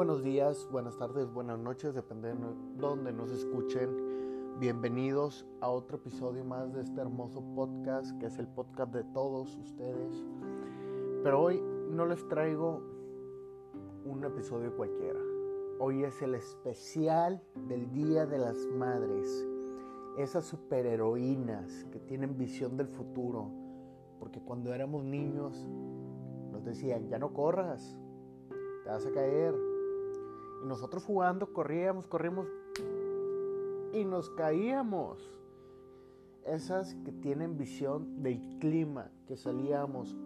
buenos días, buenas tardes, buenas noches, depende de dónde nos escuchen. Bienvenidos a otro episodio más de este hermoso podcast, que es el podcast de todos ustedes. Pero hoy no les traigo un episodio cualquiera. Hoy es el especial del Día de las Madres. Esas superheroínas que tienen visión del futuro. Porque cuando éramos niños nos decían, ya no corras, te vas a caer. Y nosotros jugando, corríamos, corríamos y nos caíamos. Esas que tienen visión del clima, que salíamos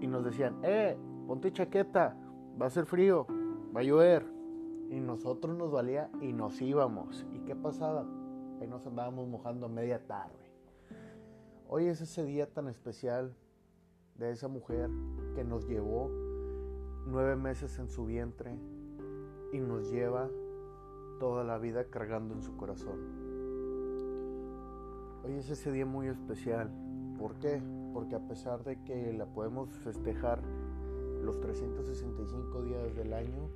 y nos decían, eh, ponte chaqueta, va a ser frío, va a llover. Y nosotros nos valía y nos íbamos. ¿Y qué pasaba? Ahí nos andábamos mojando a media tarde. Hoy es ese día tan especial de esa mujer que nos llevó nueve meses en su vientre y nos lleva toda la vida cargando en su corazón. Hoy es ese día muy especial. ¿Por qué? Porque a pesar de que la podemos festejar los 365 días del año,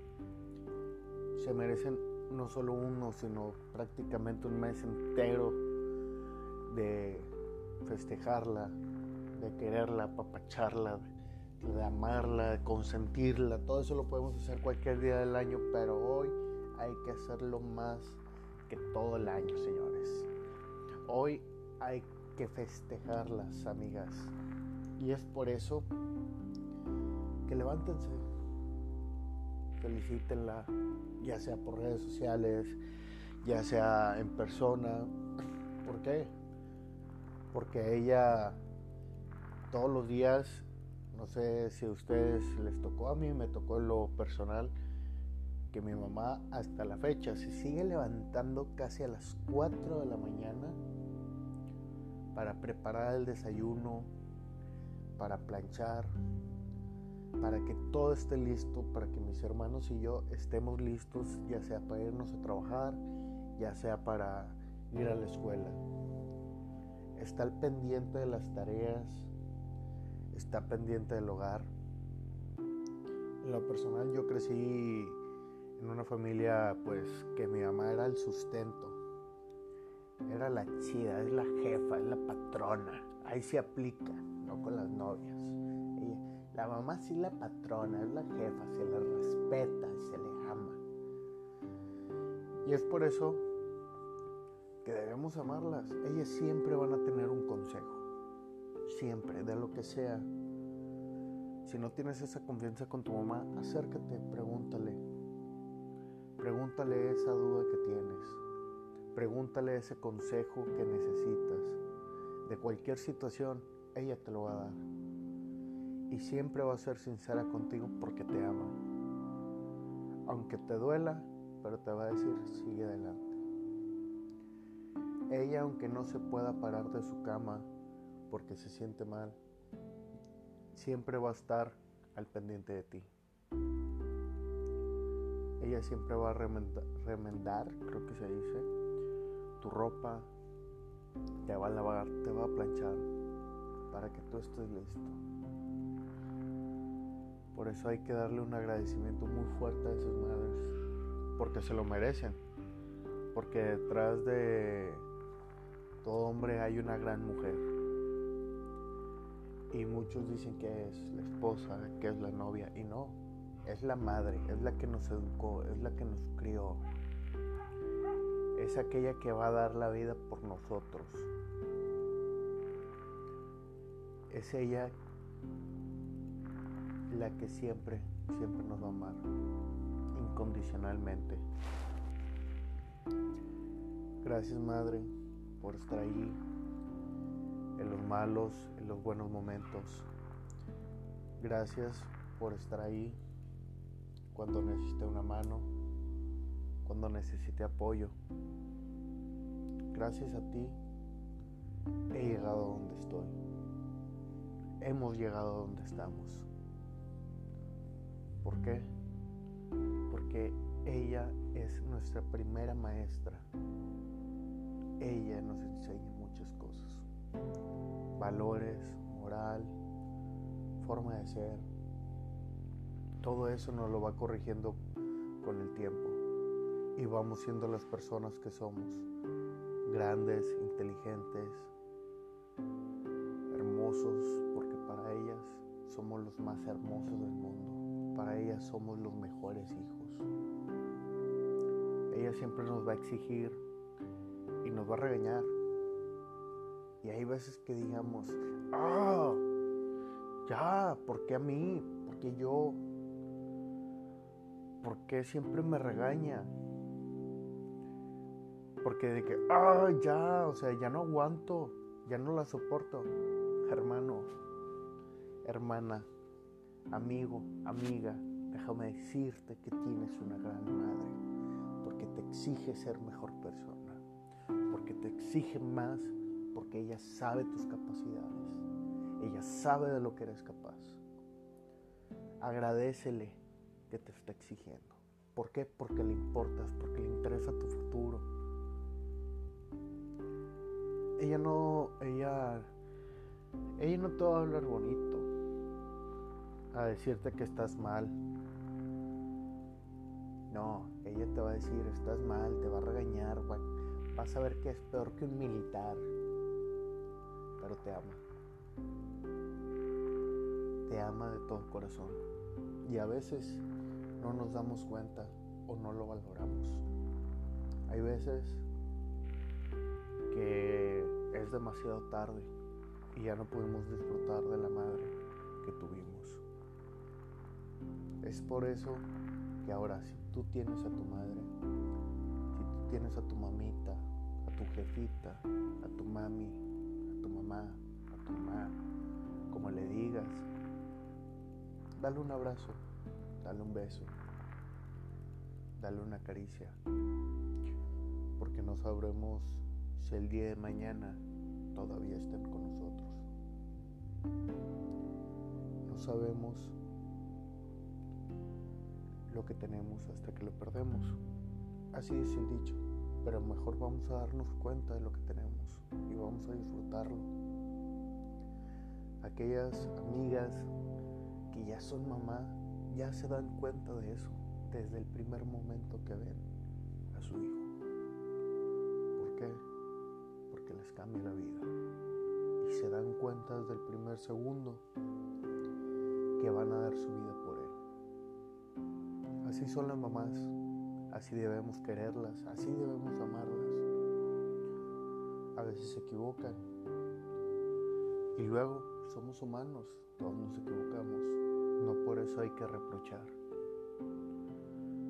se merecen no solo uno, sino prácticamente un mes entero de festejarla, de quererla, apapacharla, de amarla, de consentirla. Todo eso lo podemos hacer cualquier día del año, pero hoy hay que hacerlo más que todo el año, señores. Hoy hay que festejarlas, amigas. Y es por eso que levántense, felicítenla, ya sea por redes sociales, ya sea en persona. ¿Por qué? Porque ella todos los días, no sé si a ustedes les tocó, a mí me tocó en lo personal, que mi mamá hasta la fecha se sigue levantando casi a las 4 de la mañana para preparar el desayuno, para planchar, para que todo esté listo, para que mis hermanos y yo estemos listos, ya sea para irnos a trabajar, ya sea para ir a la escuela. Está al pendiente de las tareas, está pendiente del hogar. En lo personal yo crecí en una familia pues que mi mamá era el sustento. Era la chida, es la jefa, es la patrona. Ahí se aplica, no con las novias. La mamá sí la patrona, es la jefa, se le respeta, se le ama. Y es por eso que debemos amarlas. Ellas siempre van a tener un consejo. Siempre, de lo que sea. Si no tienes esa confianza con tu mamá, acércate, pregúntale. Pregúntale esa duda que tienes. Pregúntale ese consejo que necesitas. De cualquier situación, ella te lo va a dar y siempre va a ser sincera contigo porque te ama. Aunque te duela, pero te va a decir, sigue adelante. Ella, aunque no se pueda parar de su cama porque se siente mal, siempre va a estar al pendiente de ti. Ella siempre va a remendar, creo que se dice, tu ropa, te va a lavar, te va a planchar para que tú estés listo. Por eso hay que darle un agradecimiento muy fuerte a esas madres, porque se lo merecen, porque detrás de todo hombre hay una gran mujer. Y muchos dicen que es la esposa, que es la novia, y no, es la madre, es la que nos educó, es la que nos crió. Es aquella que va a dar la vida por nosotros. Es ella la que siempre, siempre nos va a amar incondicionalmente. Gracias Madre por estar ahí en los malos, los buenos momentos. Gracias por estar ahí cuando necesite una mano, cuando necesite apoyo. Gracias a ti he llegado donde estoy. Hemos llegado a donde estamos. ¿Por qué? Porque ella es nuestra primera maestra. Ella nos enseña muchas cosas. Valores, moral, forma de ser. Todo eso nos lo va corrigiendo con el tiempo y vamos siendo las personas que somos, grandes, inteligentes, hermosos, porque para ellas somos los más hermosos del mundo, para ellas somos los mejores hijos. Ella siempre nos va a exigir y nos va a regañar. Y hay veces que digamos, ah, ya, ¿por qué a mí? ¿Por qué yo? ¿Por qué siempre me regaña? Porque de que, ah, ya, o sea, ya no aguanto, ya no la soporto. Hermano, hermana, amigo, amiga, déjame decirte que tienes una gran madre, porque te exige ser mejor persona, porque te exige más, porque ella sabe tus capacidades, ella sabe de lo que eres capaz. Agradecele que te está exigiendo. ¿Por qué? Porque le importas, porque le interesa tu futuro. Ella no, ella, ella no te va a hablar bonito, a decirte que estás mal. No, ella te va a decir, estás mal, te va a regañar, vas a ver que es peor que un militar, te ama. Te ama de todo corazón. Y a veces no nos damos cuenta o no lo valoramos. Hay veces que es demasiado tarde y ya no pudimos disfrutar de la madre que tuvimos. Es por eso que ahora si tú tienes a tu madre, si tú tienes a tu mamita, a tu jefita, a tu mami, a tu mamá, como le digas, dale un abrazo, dale un beso, dale una caricia, porque no sabremos si el día de mañana todavía estén con nosotros. No sabemos lo que tenemos hasta que lo perdemos. Así es el dicho, pero mejor vamos a darnos cuenta de lo que tenemos y vamos a disfrutarlo. Aquellas amigas que ya son mamá ya se dan cuenta de eso desde el primer momento que ven a su hijo. ¿Por qué? Porque les cambia la vida. Y se dan cuenta desde el primer segundo que van a dar su vida por él. Así son las mamás. Así debemos quererlas. Así debemos amarlas. A veces se equivocan. Y luego somos humanos. Todos nos equivocamos. No por eso hay que reprochar.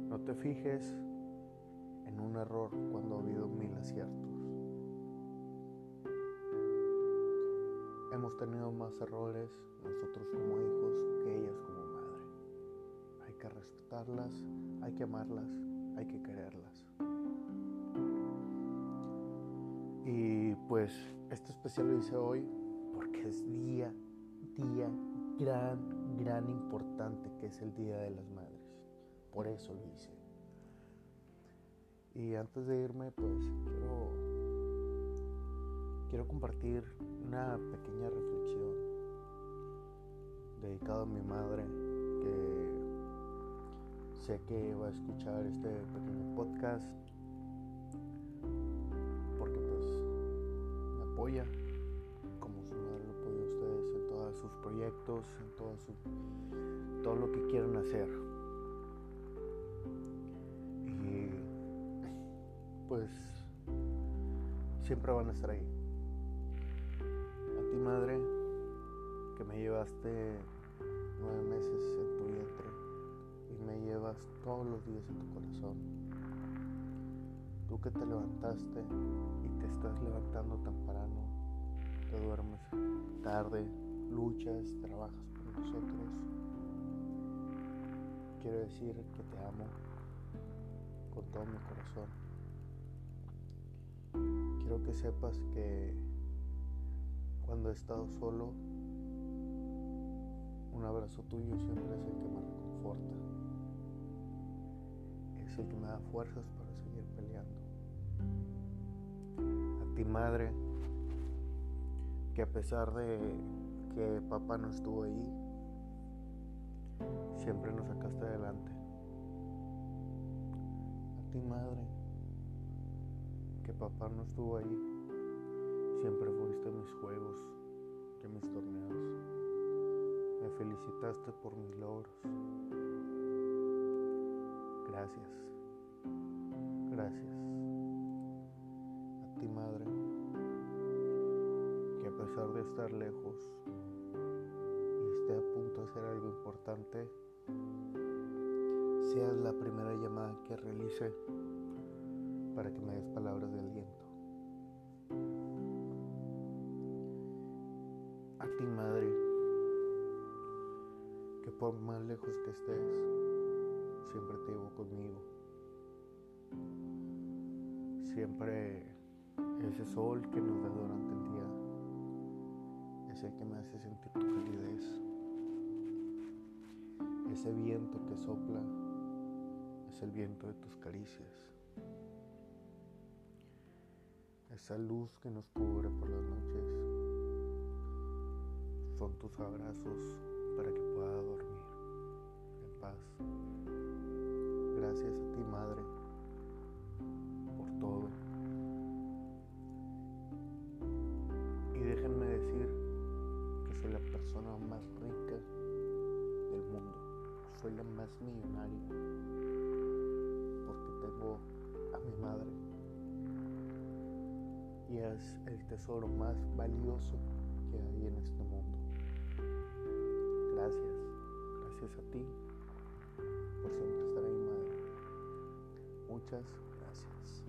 No te fijes en un error cuando ha habido mil aciertos. Hemos tenido más errores nosotros como hijos que ellas como madre. Hay que respetarlas, hay que amarlas, hay que quererlas. Y pues este especial lo hice hoy porque es día, día gran, gran importante que es el Día de las Madres. Por eso lo hice. Y antes de irme, pues quiero, quiero compartir una pequeña reflexión dedicada a mi madre sé que va a escuchar este pequeño podcast porque pues me apoya como su madre lo apoya a ustedes en todos sus proyectos, en todo, su, todo lo que quieran hacer. pues siempre van a estar ahí. A ti madre, que me llevaste nueve meses todos los días en tu corazón. Tú que te levantaste y te estás levantando temprano, te duermes tarde, luchas, trabajas por nosotros. Quiero decir que te amo con todo mi corazón quiero que sepas que cuando he estado solo, un abrazo tuyo siempre es el que me reconforta. Es el que me da fuerzas para seguir peleando. A ti madre, que a pesar de que papá no estuvo ahí, siempre nos sacaste adelante. ti madre, que papá no estuvo ahí, siempre fuiste mis juegos, en mis torneos, me felicitaste por mis logros. Gracias, gracias a ti madre, que a pesar de estar lejos y esté a punto de hacer algo importante, seas la primera llamada que realice para que me des palabras de aliento. A ti, madre, que por más lejos que estés, siempre te llevo conmigo. Siempre ese sol que nos da durante el día es el que me hace sentir tu calidez. Ese viento que sopla es el viento de tus caricias. Esa luz que nos cubre por las noches son tus abrazos para que pueda dormir paz. Gracias a ti, Madre, por todo. Y déjenme decir que soy la persona más rica del mundo. Soy la más millonaria a mi madre y es el tesoro más valioso que hay en este mundo. Gracias, gracias a ti por siempre estar ahí, Madre. Muchas gracias.